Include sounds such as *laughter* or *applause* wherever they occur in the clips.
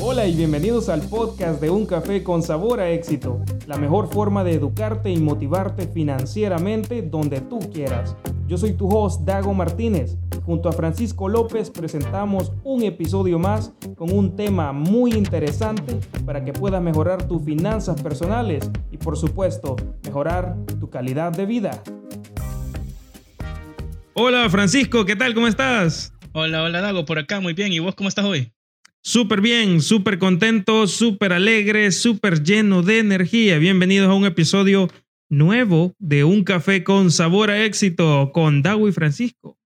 Hola y bienvenidos al podcast de Un Café con Sabor a Éxito, la mejor forma de educarte y motivarte financieramente donde tú quieras. Yo soy tu host Dago Martínez. Junto a Francisco López presentamos un episodio más con un tema muy interesante para que puedas mejorar tus finanzas personales y por supuesto mejorar tu calidad de vida. Hola Francisco, ¿qué tal? ¿Cómo estás? Hola, hola Dago, por acá muy bien. ¿Y vos cómo estás hoy? Súper bien, súper contento, súper alegre, súper lleno de energía. Bienvenidos a un episodio nuevo de Un Café con Sabor a Éxito con Dago y Francisco.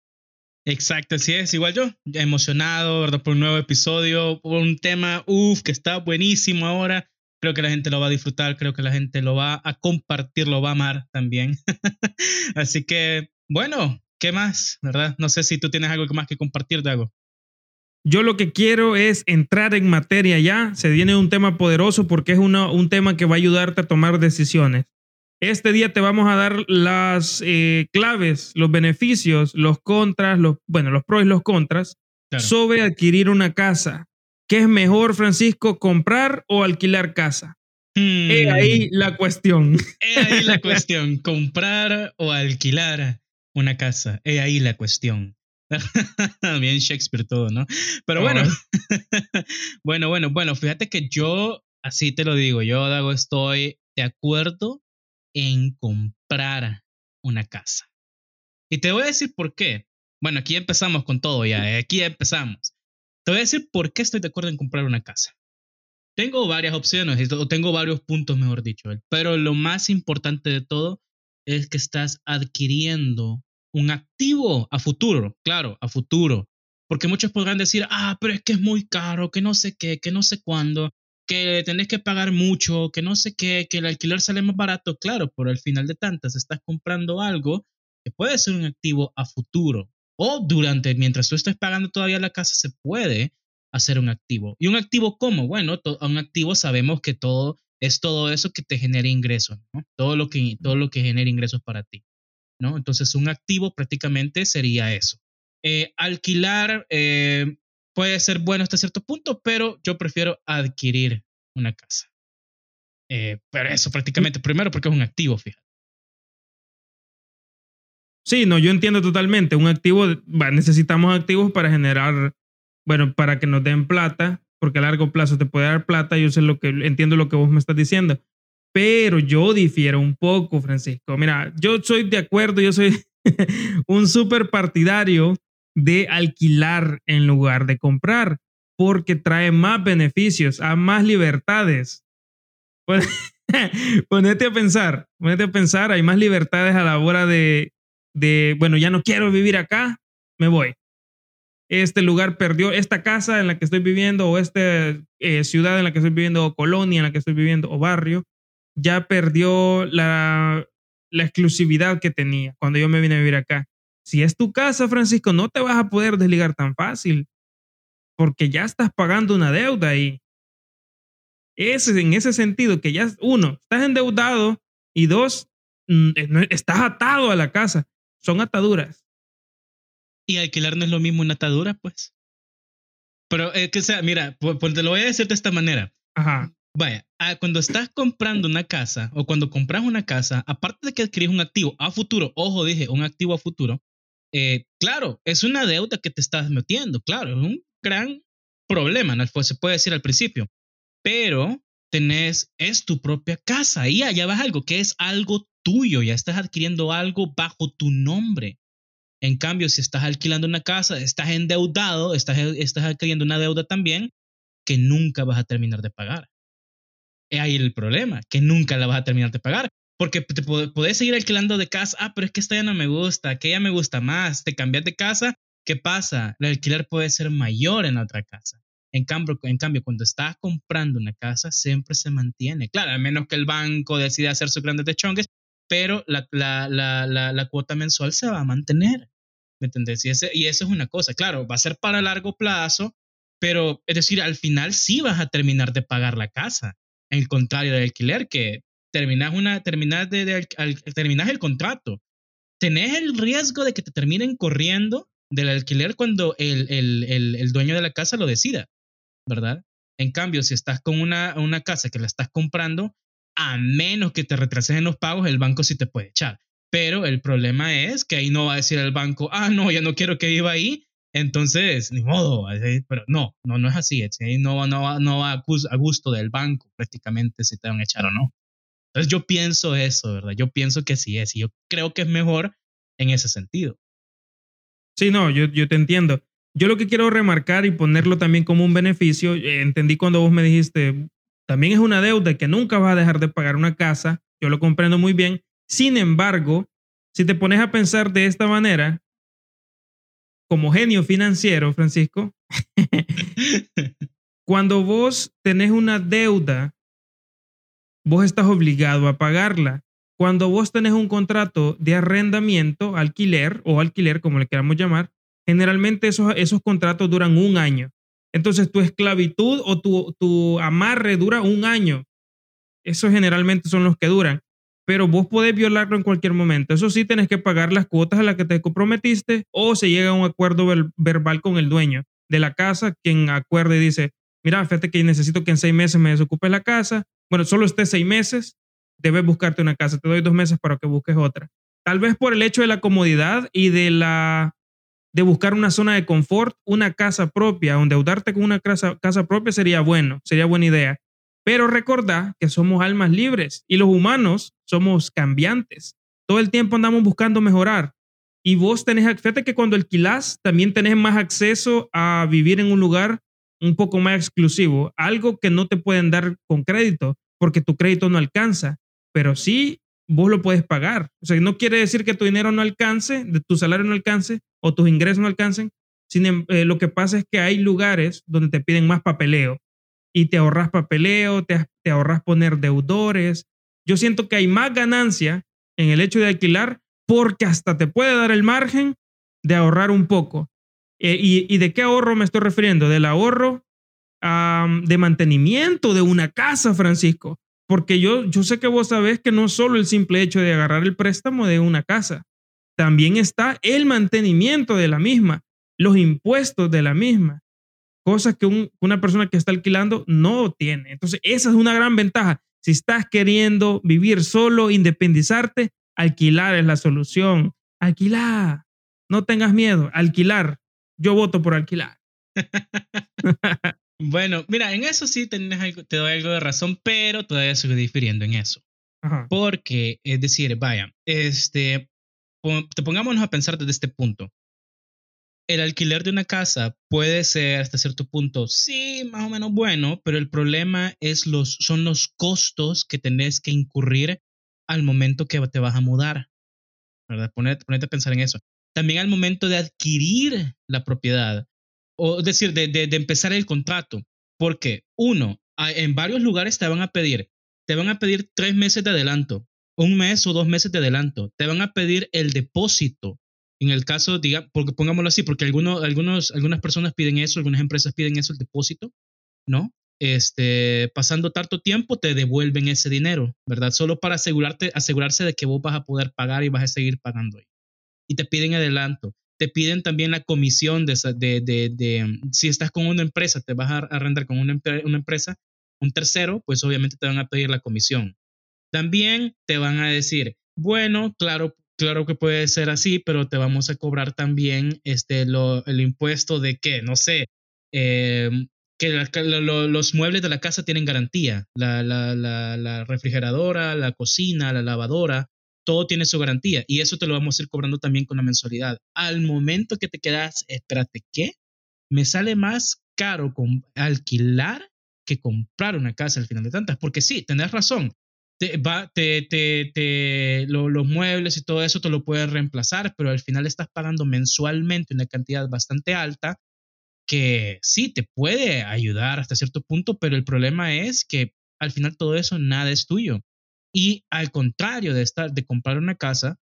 Exacto, así es, igual yo, ya emocionado ¿verdad? por un nuevo episodio, por un tema, uff, que está buenísimo ahora. Creo que la gente lo va a disfrutar, creo que la gente lo va a compartir, lo va a amar también. *laughs* así que, bueno, ¿qué más? ¿Verdad? No sé si tú tienes algo más que compartir, Dago. Yo lo que quiero es entrar en materia ya. Se viene un tema poderoso porque es un tema que va a ayudarte a tomar decisiones. Este día te vamos a dar las eh, claves, los beneficios, los contras, los, bueno, los pros y los contras sobre adquirir una casa. ¿Qué es mejor, Francisco, comprar o alquilar casa? Hmm. ahí la cuestión. He ahí la cuestión, *laughs* comprar o alquilar una casa. He ahí la cuestión. *laughs* Bien Shakespeare todo, ¿no? Pero bueno, *laughs* bueno, bueno, bueno, fíjate que yo, así te lo digo, yo, Dago, estoy de acuerdo en comprar una casa. Y te voy a decir por qué. Bueno, aquí empezamos con todo ya, ¿eh? aquí empezamos. Te voy a decir por qué estoy de acuerdo en comprar una casa. Tengo varias opciones, o tengo varios puntos, mejor dicho, pero lo más importante de todo es que estás adquiriendo un activo a futuro, claro, a futuro. Porque muchos podrán decir, ah, pero es que es muy caro, que no sé qué, que no sé cuándo, que tenés que pagar mucho, que no sé qué, que el alquiler sale más barato. Claro, por el final de tantas estás comprando algo que puede ser un activo a futuro. O durante, mientras tú estés pagando todavía la casa, se puede hacer un activo. ¿Y un activo cómo? Bueno, un activo sabemos que todo es todo eso que te genera ingresos, ¿no? Todo lo que, todo lo que genera ingresos para ti. ¿no? Entonces, un activo prácticamente sería eso. Eh, alquilar eh, puede ser bueno hasta cierto punto, pero yo prefiero adquirir una casa. Eh, pero eso prácticamente, primero porque es un activo, fíjate. Sí, no, yo entiendo totalmente. Un activo, necesitamos activos para generar, bueno, para que nos den plata, porque a largo plazo te puede dar plata. Yo sé lo que entiendo lo que vos me estás diciendo. Pero yo difiero un poco, Francisco. Mira, yo soy de acuerdo, yo soy *laughs* un súper partidario de alquilar en lugar de comprar, porque trae más beneficios, a más libertades. *laughs* ponete a pensar, ponete a pensar, hay más libertades a la hora de, de, bueno, ya no quiero vivir acá, me voy. Este lugar perdió, esta casa en la que estoy viviendo, o esta eh, ciudad en la que estoy viviendo, o colonia en la que estoy viviendo, o barrio, ya perdió la, la exclusividad que tenía cuando yo me vine a vivir acá. Si es tu casa, Francisco, no te vas a poder desligar tan fácil porque ya estás pagando una deuda ahí. Ese, en ese sentido, que ya, uno, estás endeudado y dos, mm, eh, estás atado a la casa. Son ataduras. Y alquilar no es lo mismo una atadura, pues. Pero es que sea, mira, pues, pues te lo voy a decir de esta manera. Ajá. Vaya, cuando estás comprando una casa o cuando compras una casa, aparte de que adquirís un activo a futuro, ojo, dije, un activo a futuro, eh, claro, es una deuda que te estás metiendo, claro, es un gran problema, ¿no? se puede decir al principio, pero tenés, es tu propia casa y allá vas algo que es algo tuyo, ya estás adquiriendo algo bajo tu nombre. En cambio, si estás alquilando una casa, estás endeudado, estás, estás adquiriendo una deuda también que nunca vas a terminar de pagar es ahí el problema, que nunca la vas a terminar de pagar. Porque te puedes seguir alquilando de casa, ah, pero es que esta ya no me gusta, que ya me gusta más, te cambias de casa, ¿qué pasa? El alquiler puede ser mayor en otra casa. En cambio, en cambio, cuando estás comprando una casa, siempre se mantiene. Claro, a menos que el banco decida hacer sus grandes techongues, pero la, la, la, la, cuota mensual se va a mantener. ¿Me entendés? Y, ese, y eso es una cosa. Claro, va a ser para largo plazo, pero es decir, al final sí vas a terminar de pagar la casa. En contrario del alquiler, que terminas, una, terminas, de, terminas el contrato. Tenés el riesgo de que te terminen corriendo del alquiler cuando el, el, el, el dueño de la casa lo decida, ¿verdad? En cambio, si estás con una, una casa que la estás comprando, a menos que te retrases en los pagos, el banco sí te puede echar. Pero el problema es que ahí no va a decir el banco, ah, no, ya no quiero que viva ahí, entonces, ni modo, pero no, no, no es así, ahí no, no, no va a gusto del banco prácticamente si te van a echar o no. Entonces yo pienso eso, ¿verdad? Yo pienso que sí es, y yo creo que es mejor en ese sentido. Sí, no, yo, yo te entiendo. Yo lo que quiero remarcar y ponerlo también como un beneficio, eh, entendí cuando vos me dijiste, también es una deuda que nunca vas a dejar de pagar una casa, yo lo comprendo muy bien, sin embargo, si te pones a pensar de esta manera, como genio financiero, Francisco, *laughs* cuando vos tenés una deuda, vos estás obligado a pagarla. Cuando vos tenés un contrato de arrendamiento, alquiler o alquiler, como le queramos llamar, generalmente esos, esos contratos duran un año. Entonces tu esclavitud o tu, tu amarre dura un año. Esos generalmente son los que duran pero vos podés violarlo en cualquier momento. Eso sí, tenés que pagar las cuotas a las que te comprometiste o se llega a un acuerdo verbal con el dueño de la casa, quien acuerde y dice, mira, fíjate que necesito que en seis meses me desocupes la casa. Bueno, solo estés seis meses, debes buscarte una casa. Te doy dos meses para que busques otra. Tal vez por el hecho de la comodidad y de la de buscar una zona de confort, una casa propia, o endeudarte con una casa, casa propia sería bueno, sería buena idea. Pero recordá que somos almas libres y los humanos somos cambiantes. Todo el tiempo andamos buscando mejorar. Y vos tenés, fíjate que cuando alquilás también tenés más acceso a vivir en un lugar un poco más exclusivo, algo que no te pueden dar con crédito porque tu crédito no alcanza, pero sí vos lo puedes pagar. O sea, no quiere decir que tu dinero no alcance, tu salario no alcance o tus ingresos no alcancen. Sin, em, eh, lo que pasa es que hay lugares donde te piden más papeleo y te ahorras papeleo, te, te ahorras poner deudores. Yo siento que hay más ganancia en el hecho de alquilar porque hasta te puede dar el margen de ahorrar un poco. Eh, y, de qué ahorro me estoy refiriendo? Del ahorro de mantenimiento de una casa, Francisco. Porque yo, yo sé que vos sabés que no solo el simple hecho de agarrar el préstamo de una casa, también está el mantenimiento de la misma, los impuestos de la misma, cosas que una persona que está alquilando no tiene. Entonces, esa es una gran ventaja. Si estás queriendo vivir solo, independizarte, alquilar es la solución. Alquilar. No tengas miedo. Alquilar. Yo voto por alquilar. *laughs* bueno, mira, en eso sí te doy algo de razón, pero todavía sigo difiriendo en eso. Porque, es decir, vaya, este, te pongámonos a pensar desde este punto el alquiler de una casa puede ser hasta cierto punto, sí, más o menos bueno, pero el problema es los, son los costos que tenés que incurrir al momento que te vas a mudar. ¿verdad? Ponete, a pensar en eso. También al momento de adquirir la propiedad, o decir, de, de, empezar el contrato. Porque, uno, en varios lugares te van a pedir, te van a pedir tres meses de adelanto, un mes o dos meses de adelanto, te van a pedir el depósito en el caso, diga, porque pongámoslo así, porque algunos, algunos, algunas personas piden eso, algunas empresas piden eso, el depósito, ¿no? Este, pasando tanto tiempo te devuelven ese dinero, ¿verdad? Solo para asegurarte, asegurarse de que vos vas a poder pagar y vas a seguir pagando. Y te piden adelanto. Te piden también la comisión de, si estás con una empresa, te vas a arrendar con una, una empresa, un tercero, pues obviamente te van a pedir la comisión. También te van a decir, bueno, claro, claro que puede ser así, pero te vamos a cobrar también este, lo, el impuesto de que, no sé, em, que los muebles de la casa tienen garantía. La, la, la, refrigeradora, la cocina, la lavadora, todo tiene su garantía y eso te lo vamos a ir cobrando también con la mensualidad. Al momento que te quedas, espérate, ¿qué? Me sale más caro con alquilar que comprar una casa al final de tantas, porque sí, tenés razón, te, va, te, te, te los muebles y todo eso te lo puedes reemplazar, pero al final estás pagando mensualmente una cantidad bastante alta que sí te puede ayudar hasta cierto punto, pero el problema es que al final todo eso nada es tuyo. Y al contrario de estar de comprar una casa,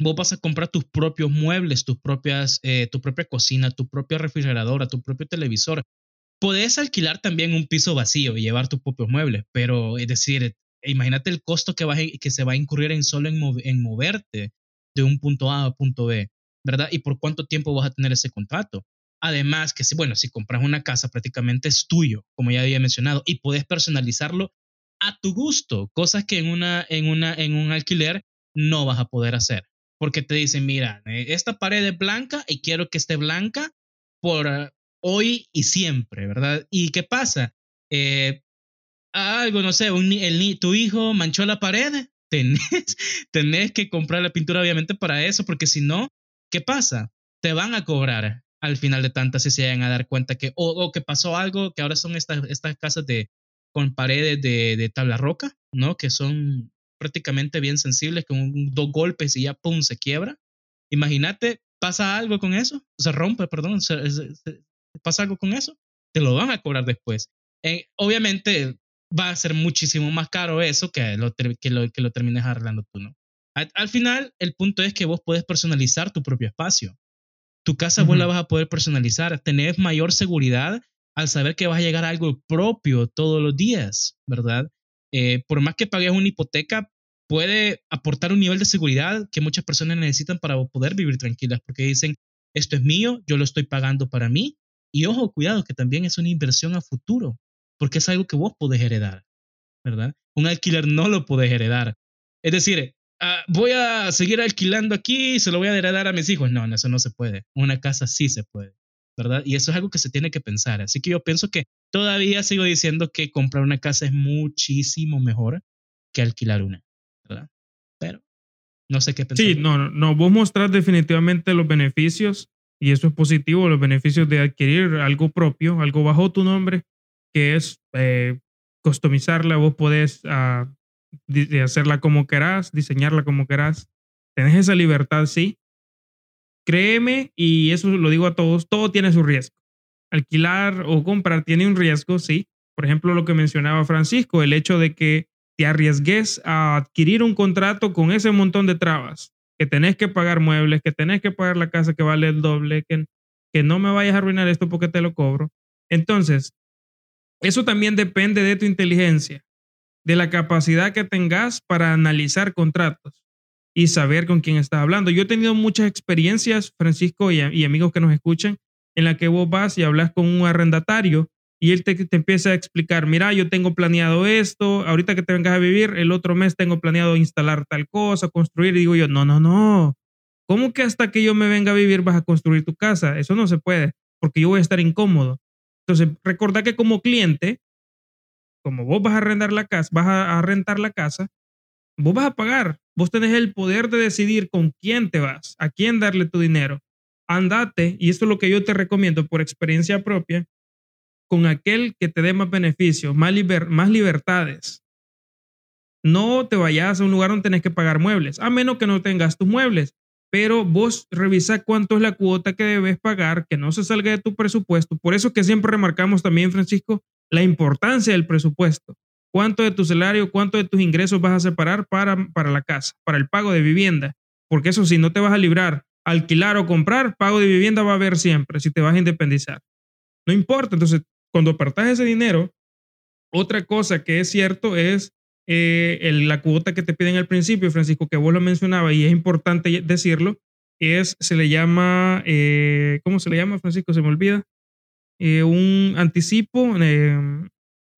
vos vas a comprar tus propios muebles, tus propias, eh, tu propia cocina, tu propia refrigeradora, tu propio televisor. Podés alquilar también un piso vacío y llevar tus propios muebles, pero es decir, imagínate el costo que, va que se va a incurrir en solo en, moverte de un punto A a punto B, ¿verdad? Y por cuánto tiempo vas a tener ese contrato. Además, que si, bueno, si compras una casa prácticamente es tuyo, como ya había mencionado, y puedes personalizarlo a tu gusto, cosas que en, una, en, una, en un alquiler no vas a poder hacer, porque te dicen, mira, eh, esta pared es blanca y quiero que esté blanca por eh, hoy y siempre, ¿verdad? ¿Y qué pasa? Eh, algo, no sé, el, tu hijo manchó la pared, *laughs* tenés, tenés que comprar la pintura obviamente para eso, porque si no, ¿qué pasa? Te van a cobrar al final de tantas si se llegan a dar cuenta que, o, que pasó algo, que ahora son estas, estas casas de, con paredes de, de tabla roca, ¿no? Que son prácticamente bien sensibles, con dos golpes y ya, ¡pum!, se quiebra. Imagínate, pasa algo con eso, se rompe, perdón, pasa algo con eso, te lo van a cobrar después. Eh, obviamente va a ser muchísimo más caro eso que lo, que lo, que lo termines arreglando tú, ¿no? Al, final, el punto es que vos puedes personalizar tu propio espacio. Tu casa vos la vas a poder personalizar, tener mayor seguridad al saber que vas a llegar a algo propio todos los días, ¿verdad? Eh, por más que pagues una hipoteca, puede aportar un nivel de seguridad que muchas personas necesitan para poder vivir tranquilas, porque dicen, esto es mío, yo lo estoy pagando para mí, y ojo, cuidado, que también es una inversión a futuro, porque es algo que vos podés heredar, ¿verdad? Un alquiler no lo podés heredar. Es decir, ah, voy a seguir alquilando aquí y se lo voy a heredar a mis hijos. No, eso no se puede. Una casa sí se puede. ¿Verdad? Y eso es algo que se tiene que pensar. Así que yo pienso que todavía sigo diciendo que comprar una casa es muchísimo mejor que alquilar una, ¿verdad? Pero no sé qué pensar. Sí, no, no, vos mostrás definitivamente los beneficios y eso es positivo, los beneficios de adquirir algo propio, algo bajo tu nombre, que es eh, customizarla, vos podés uh, hacerla como querás, diseñarla como querás. Tenés esa libertad, sí, Créeme, y eso lo digo a todos, todo tiene su riesgo. Alquilar o comprar tiene un riesgo, sí. Por ejemplo, lo que mencionaba Francisco, el hecho de que te arriesgues a adquirir un contrato con ese montón de trabas, que tenés que pagar muebles, que tenés que pagar la casa que vale el doble, que, que no me vayas a arruinar esto porque te lo cobro. Entonces, eso también depende de tu inteligencia, de la capacidad que tengas para analizar contratos y saber con quién estás hablando. Yo he tenido muchas experiencias, Francisco, y, amigos que nos escuchan, en la que vos vas y hablas con un arrendatario y él te, te, empieza a explicar, mira, yo tengo planeado esto, ahorita que te vengas a vivir, el otro mes tengo planeado instalar tal cosa, construir, y digo yo, no, no, no, ¿cómo que hasta que yo me venga a vivir vas a construir tu casa? Eso no se puede, porque yo voy a estar incómodo. Entonces, recordá que como cliente, como vos vas a arrendar la casa, vas a rentar la casa, vos vas a pagar. Vos tenés el poder de decidir con quién te vas, a quién darle tu dinero. Andate, y esto es lo que yo te recomiendo por experiencia propia, con aquel que te dé más beneficios, más, más libertades. No te vayas a un lugar donde tenés que pagar muebles, a menos que no tengas tus muebles. Pero vos revisa cuánto es la cuota que debes pagar, que no se salga de tu presupuesto. Por eso que siempre remarcamos también, Francisco, la importancia del presupuesto cuánto de tu salario, cuánto de tus ingresos vas a separar para, para la casa, para el pago de vivienda. Porque eso si no te vas a librar, alquilar o comprar, pago de vivienda va a haber siempre si te vas a independizar. No importa. Entonces, cuando apartas ese dinero, otra cosa que es cierto es eh, la cuota que te piden al principio, Francisco, que vos lo mencionabas y es importante decirlo, es, se le llama, eh, ¿cómo se le llama, Francisco? Se me olvida. Eh, un anticipo,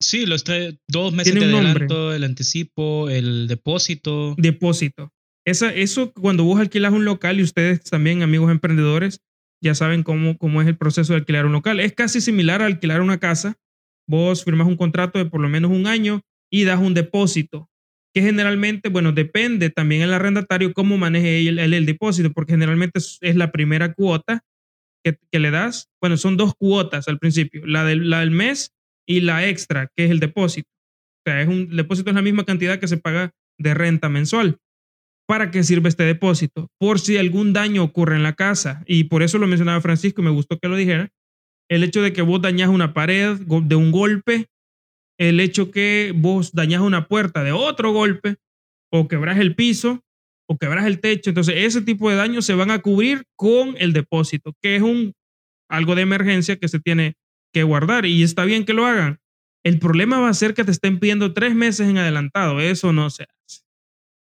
Sí, los tres, dos meses de adelanto, el anticipo, el depósito. Depósito. Esa, eso cuando vos alquilas un local y ustedes también, amigos emprendedores, ya saben cómo, cómo es el proceso de alquilar un local. Es casi similar a alquilar una casa. Vos firmas un contrato de por lo menos un año y das un depósito, que generalmente, bueno, depende también el arrendatario cómo maneje él el, depósito, porque generalmente es, la primera cuota que, que, le das. Bueno, son dos cuotas al principio, la del, la del mes y la extra, que es el depósito. O sea, es un depósito es la misma cantidad que se paga de renta mensual. ¿Para qué sirve este depósito? Por si algún daño ocurre en la casa. Y por eso lo mencionaba Francisco, me gustó que lo dijera. El hecho de que vos dañas una pared de un golpe, el hecho que vos dañas una puerta de otro golpe, o quebras el piso, o quebras el techo. Entonces, ese tipo de daños se van a cubrir con el depósito, que es un algo de emergencia que se tiene que guardar y está bien que lo hagan, El problema va a ser que te estén pidiendo tres meses en adelantado. Eso no se hace.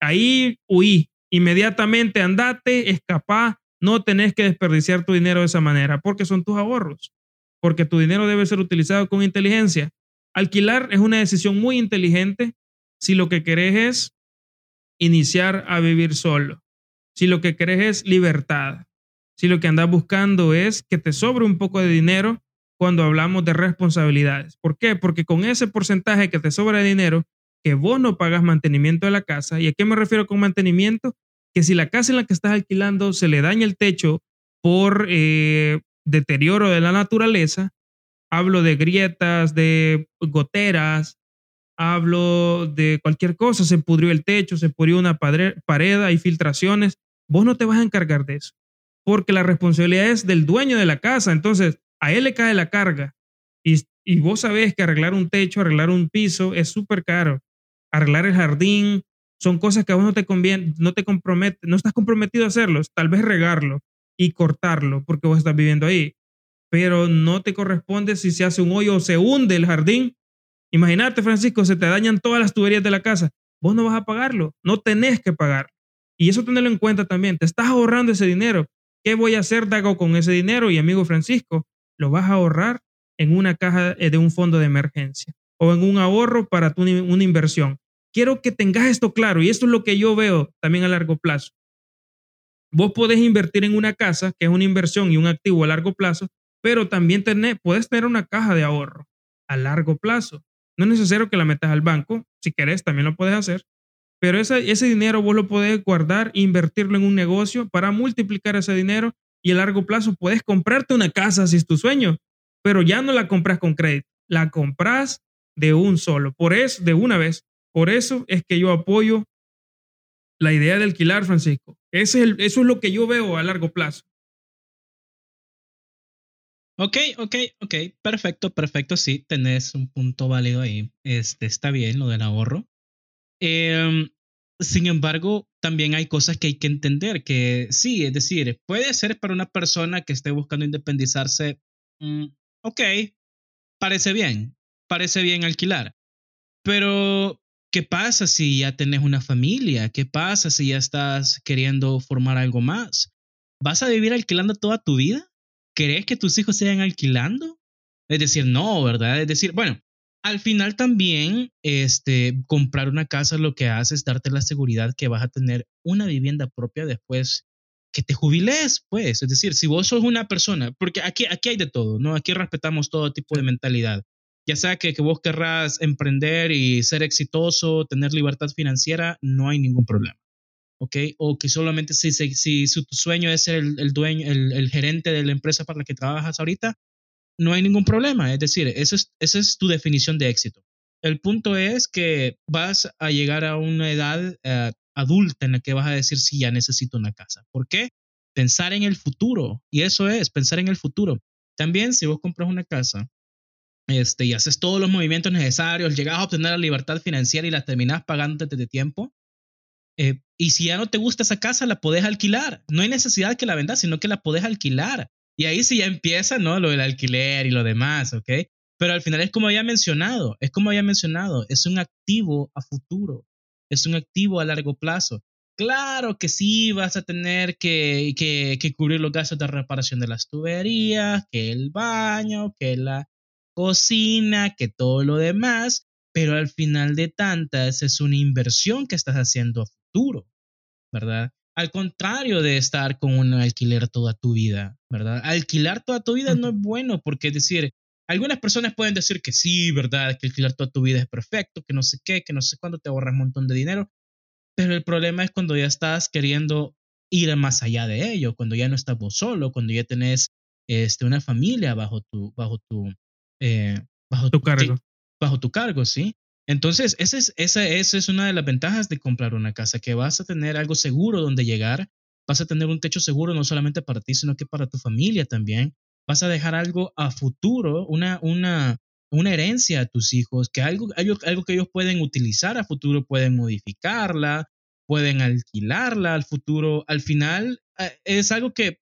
Ahí huí. Inmediatamente andate, escapá. No tenés que desperdiciar tu dinero de esa manera porque son tus ahorros. Porque tu dinero debe ser utilizado con inteligencia. Alquilar es una decisión muy inteligente si lo que querés es iniciar a vivir solo. Si lo que querés es libertad. Si lo que andas buscando es que te sobre un poco de dinero cuando hablamos de responsabilidades. ¿Por qué? Porque con ese porcentaje que te sobra de dinero, que vos no pagas mantenimiento de la casa, ¿y a qué me refiero con mantenimiento? Que si la casa en la que estás alquilando se le daña el techo por eh, deterioro de la naturaleza, hablo de grietas, de goteras, hablo de cualquier cosa, se pudrió el techo, se pudrió una pared, hay filtraciones, vos no te vas a encargar de eso, porque la responsabilidad es del dueño de la casa, entonces a él le cae la carga. Y, y vos sabés que arreglar un techo, arreglar un piso es súper caro. Arreglar el jardín, son cosas que a vos no te conviene, no te compromete, no estás comprometido a hacerlos, tal vez regarlo y cortarlo porque vos estás viviendo ahí, pero no te corresponde si se hace un hoyo o se hunde el jardín. Imagínate, Francisco, se te dañan todas las tuberías de la casa, vos no vas a pagarlo, no tenés que pagar. Y eso tenerlo en cuenta también, te estás ahorrando ese dinero. ¿Qué voy a hacer, Dago, con ese dinero? Y amigo Francisco, lo vas a ahorrar en una caja eh, de un fondo de emergencia o en un ahorro para tu, una inversión. Quiero que tengas esto claro y esto es lo que yo veo también a largo plazo. Vos podés invertir en una casa, que es una inversión y un activo a largo plazo, pero también tener, puedes tener una caja de ahorro a largo plazo. No es necesario que la metas al banco, si querés también lo puedes hacer, pero ese, ese dinero vos lo podés guardar e invertirlo en un negocio para multiplicar ese dinero y a largo plazo puedes comprarte una casa si es tu sueño, pero ya no la compras con crédito, la compras de un solo, por eso, de una vez. Por eso es que yo apoyo la idea de alquilar, Francisco. Ese es eso es lo que yo veo a largo plazo. Ok, ok, ok, perfecto, perfecto, sí, tenés un punto válido ahí. Este, está bien lo del ahorro. Eh, sin embargo, también hay cosas que hay que entender, que sí, es decir, puede ser para una persona que esté buscando independizarse, mm, ok, parece bien, parece bien alquilar, pero ¿qué pasa si ya tenés una familia? ¿Qué pasa si ya estás queriendo formar algo más? ¿Vas a vivir alquilando toda tu vida? ¿Crees que tus hijos sigan alquilando? Es decir, no, ¿verdad? Es decir, bueno, al final también, este, comprar una casa lo que hace es darte la seguridad que vas a tener una vivienda propia después que te jubiles, pues. Es decir, si vos sos una persona, porque aquí, aquí hay de todo, ¿no? Aquí respetamos todo tipo de mentalidad. Ya sea que, que vos querrás emprender y ser exitoso, tener libertad financiera, no hay ningún problema. ¿ok? O que solamente si, si, si, tu sueño es ser el, el dueño, el, el, gerente de la empresa para la que trabajas ahorita, no hay ningún problema. Es decir, esa es, esa es tu definición de éxito. El punto es que vas a llegar a una edad uh, adulta en la que vas a decir, sí, ya necesito una casa. ¿Por qué? Pensar en el futuro. Y eso es, pensar en el futuro. También si vos compras una casa este, y haces todos los movimientos necesarios, llegas a obtener la libertad financiera y la terminas pagando desde de tiempo, eh, y si ya no te gusta esa casa, la podés alquilar. No hay necesidad que la vendas, sino que la podés alquilar. Y ahí sí ya empieza, ¿no? Lo del alquiler y lo demás, ¿ok? Pero al final es como había mencionado, es como había mencionado, es un activo a futuro, es un activo a largo plazo. Claro que sí, vas a tener que, que, que cubrir los gastos de reparación de las tuberías, que el baño, que la cocina, que todo lo demás, pero al final de tantas es una inversión que estás haciendo a futuro, ¿verdad? Al contrario de estar con un alquiler toda tu vida, ¿verdad? Alquilar toda tu vida no es bueno porque es decir, algunas personas pueden decir que sí, ¿verdad? Que alquilar toda tu vida es perfecto, que no sé qué, que no sé cuándo te ahorras un montón de dinero, pero el problema es cuando ya estás queriendo ir más allá de ello, cuando ya no estás vos solo, cuando ya tenés este, una familia bajo tu, bajo tu, eh, bajo tu cargo. Bajo tu cargo, sí. Entonces, esa es, una de las ventajas de comprar una casa, que vas a tener algo seguro donde llegar, vas a tener un techo seguro no solamente para ti, sino que para tu familia también. Vas a dejar algo a futuro, una, herencia a tus hijos, que algo, algo, que ellos pueden utilizar a futuro, pueden modificarla, pueden alquilarla al futuro. Al final, es algo que,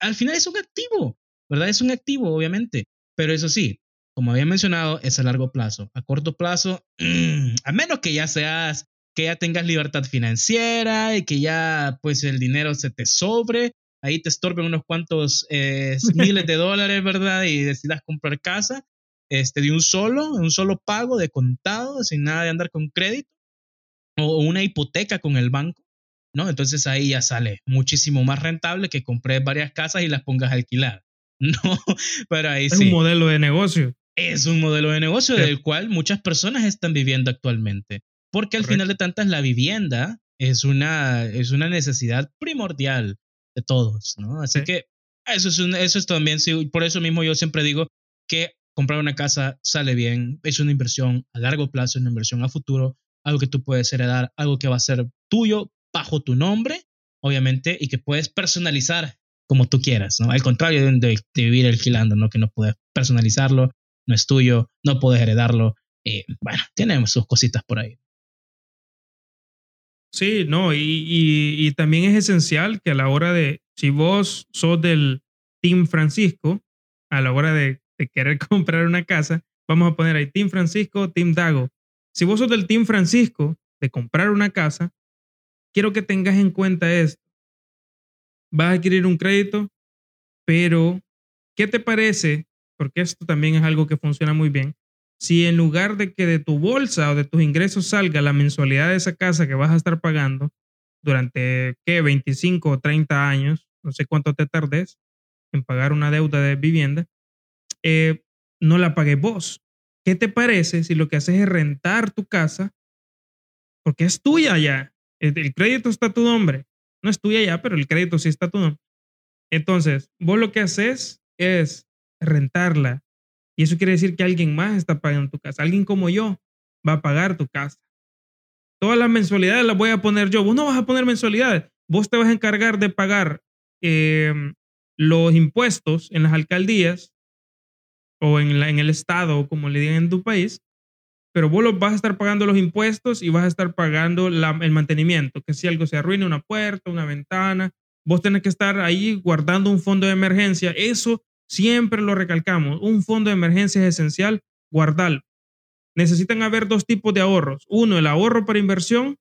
al final es un activo, ¿verdad? Es un activo, obviamente. Pero eso sí, como había mencionado, es a largo plazo. A corto plazo, *clears throat* a menos que ya seas, que ya tengas libertad financiera y que ya pues el dinero se te sobre, ahí te estorben unos cuantos eh, *laughs* miles de dólares, ¿verdad? Y decidas comprar casa este, de un solo, un solo pago de contado, sin nada de andar con crédito, o una hipoteca con el banco, ¿no? Entonces ahí ya sale muchísimo más rentable que compres varias casas y las pongas a alquilar. *laughs* No, pero ahí sí. Es un modelo de negocio. Es un modelo de negocio del cual muchas personas están viviendo actualmente. Porque al final de tantas la vivienda es una, es una necesidad primordial de todos, ¿no? Así que eso es, eso es también, sí, por eso mismo yo siempre digo que comprar una casa sale bien, es una inversión a largo plazo, una inversión a futuro, algo que tú puedes heredar, algo que va a ser tuyo bajo tu nombre, obviamente, y que puedes personalizar como tú quieras, ¿no? Al contrario de, vivir alquilando, ¿no? Que no puedes personalizarlo, no es tuyo, no puedes heredarlo. Eh, bueno, tenemos sus cositas por ahí. Sí, no, y, también es esencial que a la hora de, si vos sos del Team Francisco, a la hora de, de querer *laughs* comprar una casa, vamos a poner ahí Team Francisco, Team Dago. Si vos sos del Team Francisco de comprar una casa, quiero que tengas en cuenta esto. Vas a adquirir un crédito, pero ¿qué te parece? Porque esto también es algo que funciona muy bien si en lugar de que de tu bolsa o de tus ingresos salga la mensualidad de esa casa que vas a estar pagando durante, ¿qué? 25 o 30 años, no sé cuánto te tardes en pagar una deuda de vivienda, eh, no la pagues vos. ¿Qué te parece si lo que haces es rentar tu casa? Porque es tuya ya. El crédito está a tu nombre. No es tuya ya, pero el crédito sí está a tu nombre. Entonces, vos lo que haces es rentarla y eso quiere decir que alguien más está pagando tu casa. Alguien como yo va a pagar tu casa. Todas las mensualidades las voy a poner yo. Vos no vas a poner mensualidades. Vos te vas a encargar de pagar em, los impuestos en las alcaldías o en, el estado, como le digan en tu país. Pero vos los vas a estar pagando los impuestos y vas a estar pagando el mantenimiento. Que si algo se arruina, una puerta, una ventana, vos tenés que estar ahí guardando un fondo de emergencia. Eso Siempre lo recalcamos, un fondo de emergencia es esencial, guardarlo. Necesitan haber dos tipos de ahorros. Uno, el ahorro para inversión,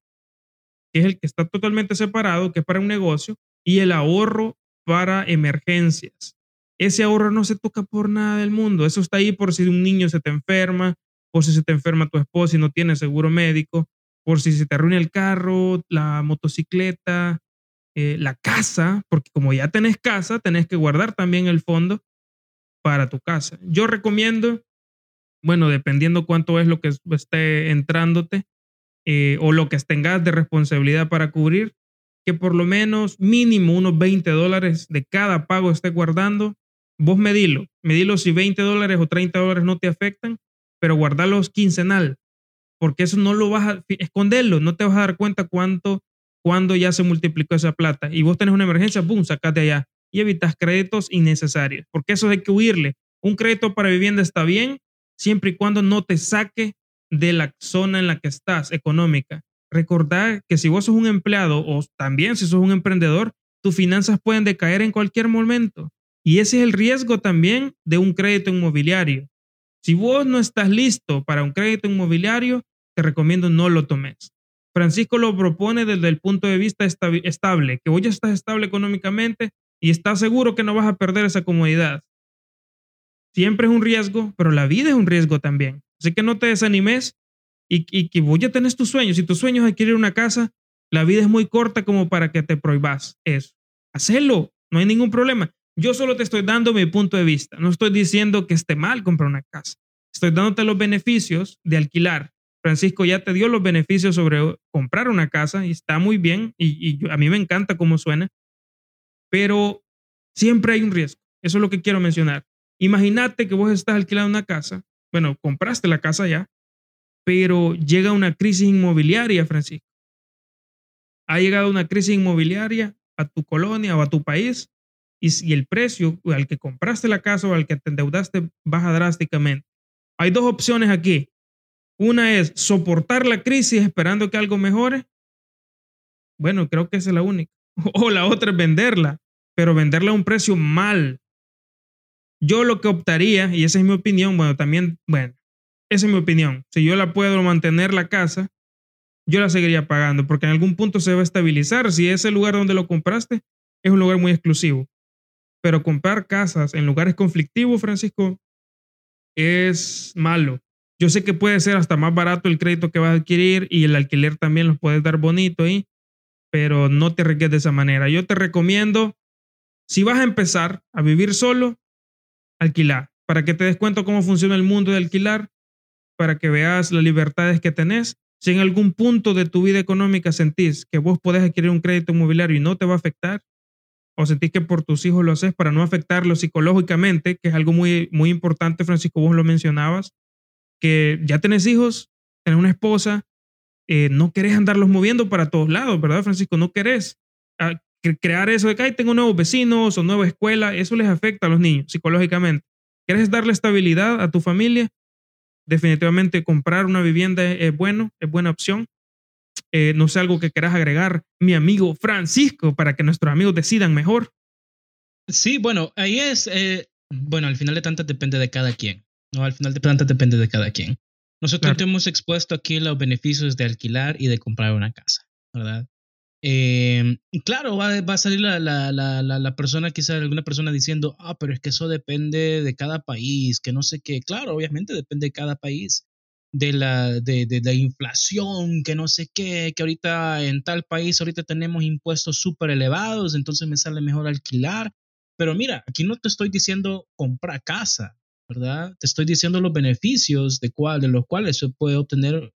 que es el que está totalmente separado, que es para un negocio, y el ahorro para emergencias. Ese ahorro no se toca por nada del mundo. Eso está ahí por si un niño se te enferma, por si se te enferma tu esposa y no tiene seguro médico, por si se te arruina el carro, la motocicleta, eh, la casa, porque como ya tenés casa, tenés que guardar también el fondo para tu casa. Yo recomiendo, bueno, dependiendo cuánto es lo que esté entrándote eh, o lo que tengas de responsabilidad para cubrir, que por lo menos mínimo unos 20 dólares de cada pago esté guardando. Vos medilo, medilo si 20 dólares o 30 dólares no te afectan, pero guardarlos quincenal, porque eso no lo vas a esconderlo, no te vas a dar cuenta cuánto, cuando ya se multiplicó esa plata. Y vos tenés una emergencia, boom, sacate allá y evitas créditos innecesarios, porque eso hay que huirle. Un crédito para vivienda está bien siempre y cuando no te saque de la zona en la que estás económica. Recordar que si vos sos un empleado o también si sos un emprendedor, tus finanzas pueden decaer en cualquier momento. Y ese es el riesgo también de un crédito inmobiliario. Si vos no estás listo para un crédito inmobiliario, te recomiendo no lo tomes. Francisco lo propone desde el punto de vista estable, que vos ya estás estable económicamente, y estás seguro que no vas a perder esa comodidad. Siempre es un riesgo, pero la vida es un riesgo también. Así que no te desanimes y, que vos ya tenés tus sueños. Si tu sueño es adquirir una casa, la vida es muy corta como para que te prohíbas eso. Hacelo, no hay ningún problema. Yo solo te estoy dando mi punto de vista. No estoy diciendo que esté mal comprar una casa. Estoy dándote los beneficios de alquilar. Francisco ya te dio los beneficios sobre comprar una casa y está muy bien y a mí me encanta cómo suena pero siempre hay un riesgo. Eso es lo que quiero mencionar. Imagínate que vos estás alquilando una casa, bueno, compraste la casa ya, pero llega una crisis inmobiliaria, Francisco. Ha llegado una crisis inmobiliaria a tu colonia o a tu país y, el precio al que compraste la casa o al que te endeudaste baja drásticamente. Hay dos opciones aquí. Una es soportar la crisis esperando que algo mejore. Bueno, creo que esa es la única. *laughs* O la otra es venderla pero venderla a un precio mal. Yo lo que optaría, y esa es mi opinión, bueno, también, bueno, esa es mi opinión. Si yo la puedo mantener la casa, yo la seguiría pagando porque en algún punto se va a estabilizar. Si ese lugar donde lo compraste es un lugar muy exclusivo. Pero comprar casas en lugares conflictivos, Francisco, es malo. Yo sé que puede ser hasta más barato el crédito que vas a adquirir y el alquiler también lo puedes dar bonito ahí, pero no te requieres de esa manera. Yo te recomiendo, si vas a empezar a vivir solo, alquilar, para que te des cuenta cómo funciona el mundo de alquilar, para que veas las libertades que tenés. Si en algún punto de tu vida económica sentís que vos podés adquirir un crédito inmobiliario y no te va a afectar, o sentís que por tus hijos lo haces para no afectarlos psicológicamente, que es algo muy, muy importante, Francisco, vos lo mencionabas, que ya tenés hijos, tenés una esposa, eh, no querés andarlos moviendo para todos lados, ¿verdad, Francisco? No querés ah, crear eso de que tengo nuevos vecinos o nueva escuela, eso les afecta a los niños psicológicamente. ¿Quieres darle estabilidad a tu familia? Definitivamente comprar una vivienda es, bueno, es buena opción. Eh, no sé algo que quieras agregar, mi amigo Francisco, para que nuestros amigos decidan mejor. Sí, bueno, ahí es, eh, bueno, al final de tantas depende de cada quien, ¿no? Al final de tantas depende de cada quien. Nosotros te hemos expuesto aquí los beneficios de alquilar y de comprar una casa, ¿verdad? Eh, claro, va, a salir la, la, la, la, persona, quizás alguna persona diciendo, ah, pero es que eso depende de cada país, que no sé qué. Claro, obviamente depende de cada país, de la, de, de, la inflación, que no sé qué, que ahorita en tal país, ahorita tenemos impuestos súper elevados, entonces me sale mejor alquilar. Pero mira, aquí no te estoy diciendo comprar casa, ¿verdad? Te estoy diciendo los beneficios de, cuál, de los cuales se puede obtener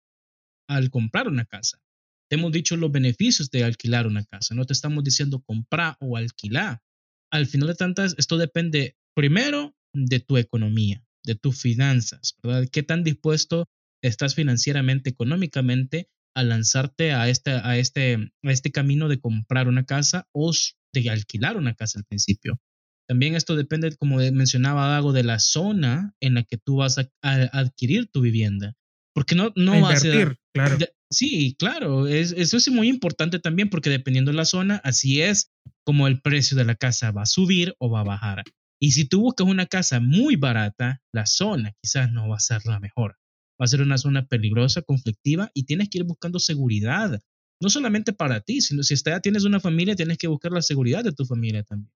al comprar una casa. Te hemos dicho los beneficios de alquilar una casa, no te estamos diciendo comprar o alquilar. Al final de tantas, esto depende primero de tu economía, de tus finanzas, ¿verdad? ¿Qué tan dispuesto estás financieramente, económicamente a lanzarte a este, este, este camino de comprar una casa o de alquilar una casa al principio? También esto depende, como mencionaba Dago, de la zona en la que tú vas a, adquirir tu vivienda. Porque no, no va a ser. Claro. Sí, claro, eso es muy importante también porque dependiendo de la zona, así es como el precio de la casa va a subir o va a bajar. Y si tú buscas una casa muy barata, la zona quizás no va a ser la mejor. Va a ser una zona peligrosa, conflictiva y tienes que ir buscando seguridad. No solamente para ti, sino si ya tienes una familia, tienes que buscar la seguridad de tu familia también.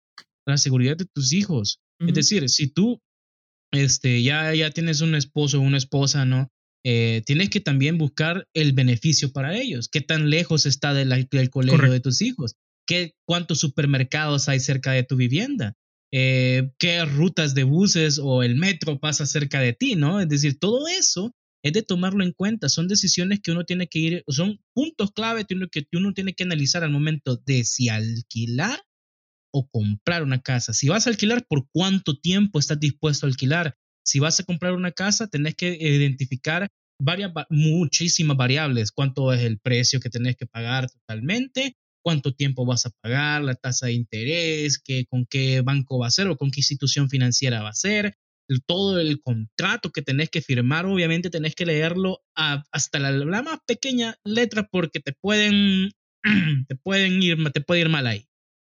La seguridad de tus hijos. Es decir, si tú este, ya, ya tienes un esposo o una esposa, ¿no? Eh, tienes que también buscar el beneficio para ellos. ¿Qué tan lejos está del colegio de tus hijos? ¿Qué, ¿Cuántos supermercados hay cerca de tu vivienda? Eh, ¿Qué rutas de buses o el metro pasa cerca de ti? ¿no? Es decir, todo eso es de tomarlo en cuenta. Son decisiones que uno tiene que ir, son puntos clave que uno tiene que analizar al momento de si alquilar o comprar una casa. Si vas a alquilar, ¿por cuánto tiempo estás dispuesto a alquilar? Si vas a comprar una casa, tenés que identificar varias, muchísimas variables. ¿Cuánto es el precio que tenés que pagar totalmente? ¿Cuánto tiempo vas a pagar? ¿La tasa de interés? ¿qué, ¿Con qué banco va a ser o con qué institución financiera va a ser? todo el contrato que tenés que firmar, obviamente tenés que leerlo hasta la, la, más pequeña letra porque te pueden, *clears throat* te pueden ir, te puede ir mal ahí.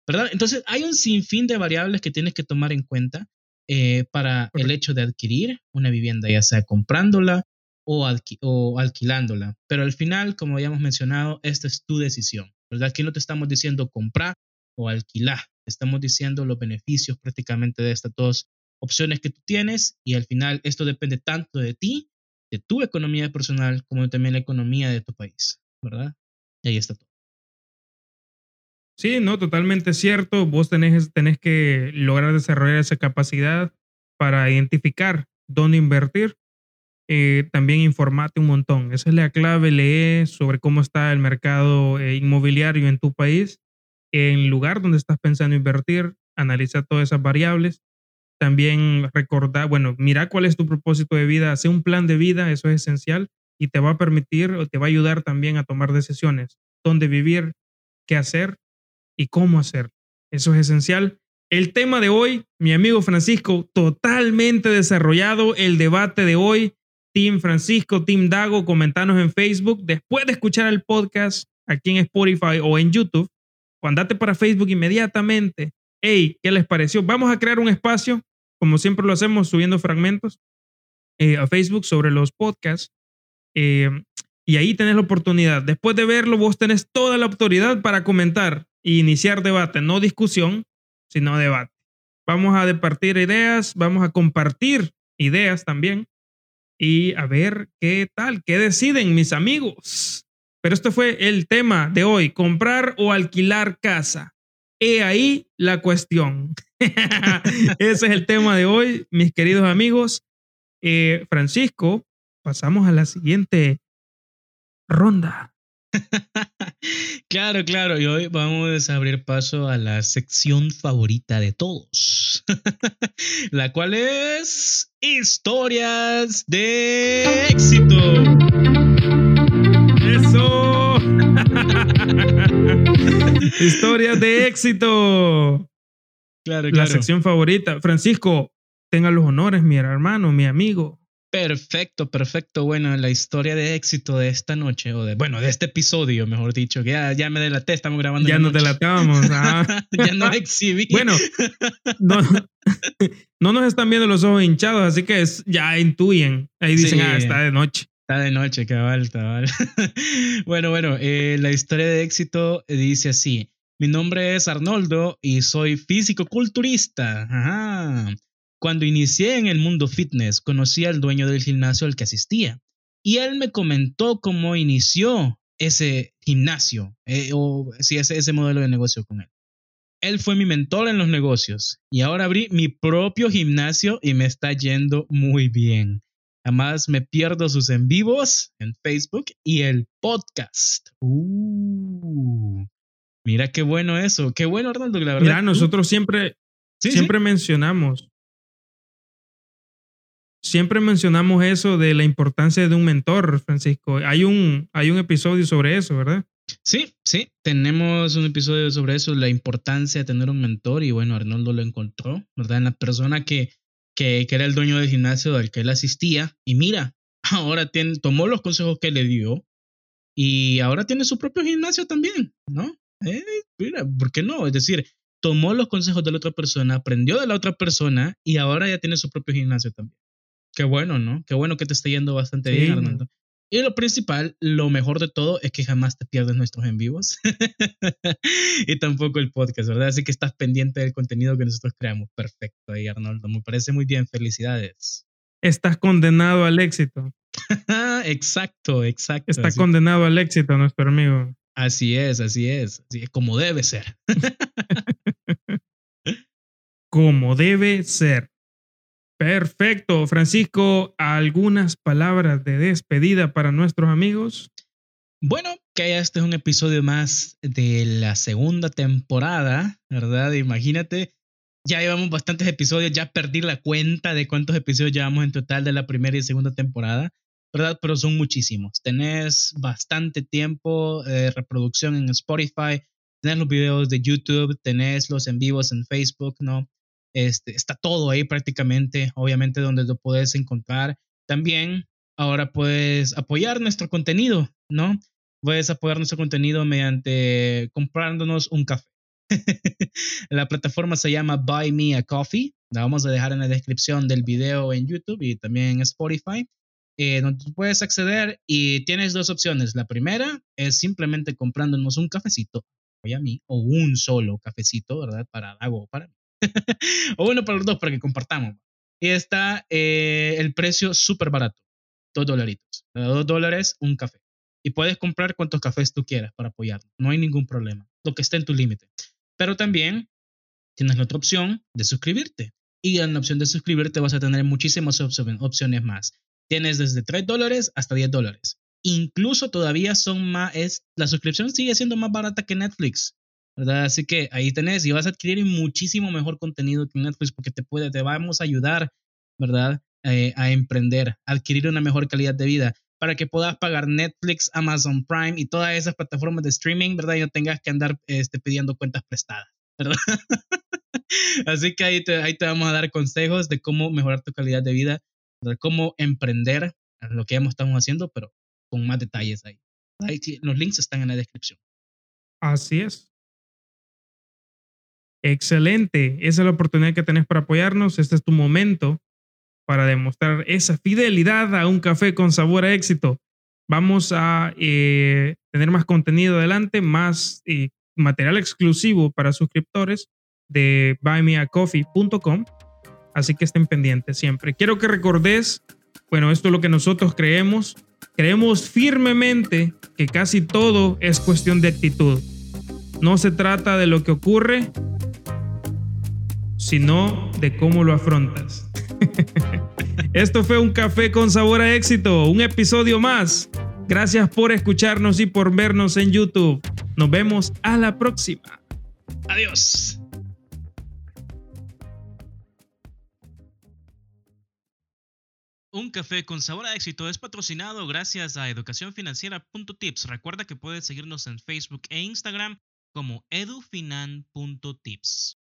¿Verdad? Entonces hay un sinfín de variables que tienes que tomar en cuenta eh, para el hecho de adquirir una vivienda, ya sea comprándola o, o, alquilándola. Pero al final, como habíamos mencionado, esta es tu decisión, ¿verdad? Aquí no te estamos diciendo comprar o alquilar, estamos diciendo los beneficios prácticamente de estas dos opciones que tú tienes y al final esto depende tanto de ti, de tu economía personal, como también la economía de tu país, ¿verdad? Y ahí está todo. Sí, no, totalmente cierto. Vos tenés, tenés que lograr desarrollar esa capacidad para identificar dónde invertir. Eh, también informate un montón. Esa es la clave. Lee sobre cómo está el mercado eh, inmobiliario en tu país, en lugar donde estás pensando invertir. Analiza todas esas variables. También recordar, bueno, mira cuál es tu propósito de vida. Hace un plan de vida, eso es esencial y te va a permitir o te va a ayudar también a tomar decisiones. Dónde vivir, qué hacer y cómo hacer. Eso es esencial. El tema de hoy, mi amigo Francisco, totalmente desarrollado. El debate de hoy, Team Francisco, Team Dago, comentanos en Facebook. Después de escuchar el podcast aquí en Spotify o en YouTube, andate para Facebook inmediatamente. Hey, ¿qué les pareció? Vamos a crear un espacio como siempre lo hacemos, subiendo fragmentos eh, a Facebook sobre los podcasts. Eh, y ahí tenés la oportunidad. Después de verlo, vos tenés toda la autoridad para comentar e iniciar debate, no discusión, sino debate. Vamos a departir ideas, vamos a compartir ideas también y a ver qué tal, qué deciden mis amigos. Pero esto fue el tema de hoy, comprar o alquilar casa. He ahí la cuestión. *laughs* Ese es el tema de hoy, mis queridos amigos. Eh, Francisco, pasamos a la siguiente ronda. *laughs* claro, claro, y hoy vamos a abrir paso a la sección favorita de todos, *laughs* la cual es historias de éxito. Eso. *laughs* historias de éxito. Claro, La sección favorita. Francisco, tenga los honores, mi hermano, mi amigo. Perfecto, perfecto. Bueno, la historia de éxito de esta noche, o de, bueno, de este episodio, mejor dicho, que ya, ya me delaté, estamos grabando. Ya nos delatábamos. *laughs* Ah. ya nos exhibí. Bueno, no, *laughs* no, nos están viendo los ojos hinchados, así que es, ya intuyen. Ahí dicen, ah, está de noche. Está de noche, cabal, cabal. *laughs* bueno, bueno, eh, la historia de éxito dice así. Mi nombre es Arnoldo y soy físico-culturista. Ajá. Cuando inicié en el mundo fitness, conocí al dueño del gimnasio al que asistía y él me comentó cómo inició ese gimnasio eh, o si ese, ese modelo de negocio con él. Él fue mi mentor en los negocios y ahora abrí mi propio gimnasio y me está yendo muy bien. Además, me pierdo sus en vivos en Facebook y el podcast. Uh, mira qué bueno eso. Qué bueno, Arnoldo, la verdad. Mira, nosotros siempre, siempre mencionamos siempre mencionamos eso de la importancia de un mentor, Francisco. Hay un, hay un episodio sobre eso, ¿verdad? Sí, sí, tenemos un episodio sobre eso, la importancia de tener un mentor y bueno, Arnoldo lo encontró, ¿verdad? En la persona que, que, que era el dueño del gimnasio al que él asistía y mira, *laughs* ahora tiene, tomó los consejos que le dio y ahora tiene su propio gimnasio también, ¿no? Eh, mira, ¿por qué no? Es decir, tomó los consejos de la otra persona, aprendió de la otra persona y ahora ya tiene su propio gimnasio también. Qué bueno, ¿no? Qué bueno que te esté yendo bastante bien, Arnaldo. Y lo principal, lo mejor de todo es que jamás te pierdes nuestros en vivos *laughs* y tampoco el podcast, ¿verdad? Así que estás pendiente del contenido que nosotros creamos. Perfecto ahí, Arnoldo. Me parece muy bien. Felicidades. Estás condenado al éxito. *laughs* exacto, exacto. Está condenado al éxito nuestro amigo. Así es, así es. Así es como debe ser. *laughs* como debe ser. Perfecto, Francisco, ¿algunas palabras de despedida para nuestros amigos? Bueno, que este es un episodio más de la segunda temporada, ¿verdad? Imagínate, ya llevamos bastantes episodios, ya perdí la cuenta de cuántos episodios llevamos en total de la primera y segunda temporada, ¿verdad? Pero son muchísimos. Tenés bastante tiempo de reproducción en Spotify, tenés los videos de YouTube, tenés los en vivos en Facebook, ¿no? Este, está todo ahí prácticamente, obviamente donde lo puedes encontrar. También ahora puedes apoyar nuestro contenido, ¿no? Puedes apoyar nuestro contenido mediante comprándonos un café. *laughs* la plataforma se llama Buy Me a Coffee. La vamos a dejar en la descripción del video en YouTube y también en Spotify. Eh, donde puedes acceder y tienes dos opciones. La primera es simplemente comprándonos un cafecito, a mí, o un solo cafecito, ¿verdad? Para Dago o para mí. O bueno, para los dos, para que compartamos. Y está eh, el precio súper barato, dos dolaritos. Dos dólares, un café. Y puedes comprar cuantos cafés tú quieras para apoyarnos. No hay ningún problema. Lo que esté en tu límite. Pero también tienes la otra opción de suscribirte. Y en la opción de suscribirte vas a tener muchísimas opciones más. Tienes desde 3 dólares hasta 10 dólares. Incluso todavía son más, la suscripción sigue siendo más barata que Netflix. ¿Verdad? Así que ahí tenés y vas a adquirir muchísimo mejor contenido que Netflix porque te puede, te vamos a ayudar, ¿verdad? Eh, a emprender, adquirir una mejor calidad de vida para que puedas pagar Netflix, Amazon Prime y todas esas plataformas de streaming, ¿verdad? Y no tengas que andar este, pidiendo cuentas prestadas, ¿verdad? *laughs* Así que ahí te, ahí te vamos a dar consejos de cómo mejorar tu calidad de vida, de cómo emprender, lo que ya estamos haciendo, pero con más detalles ahí. ahí. Los links están en la descripción. Así es. Excelente. Esa es la oportunidad que tenés para apoyarnos. Este es tu momento para demostrar esa fidelidad a un café con sabor a éxito. Vamos a eh, tener más contenido adelante, más eh, material exclusivo para suscriptores de buymeacoffee.com. Así que estén pendientes siempre. Quiero que recordes, bueno, esto es lo que nosotros creemos. Creemos firmemente que casi todo es cuestión de actitud. No se trata de lo que ocurre, sino de cómo lo afrontas. *laughs* Esto fue un café con sabor a éxito, un episodio más. Gracias por escucharnos y por vernos en YouTube. Nos vemos a la próxima. Adiós. Un café con sabor a éxito es patrocinado gracias a educacionfinanciera.tips. Recuerda que puedes seguirnos en Facebook e Instagram como edufinan.tips.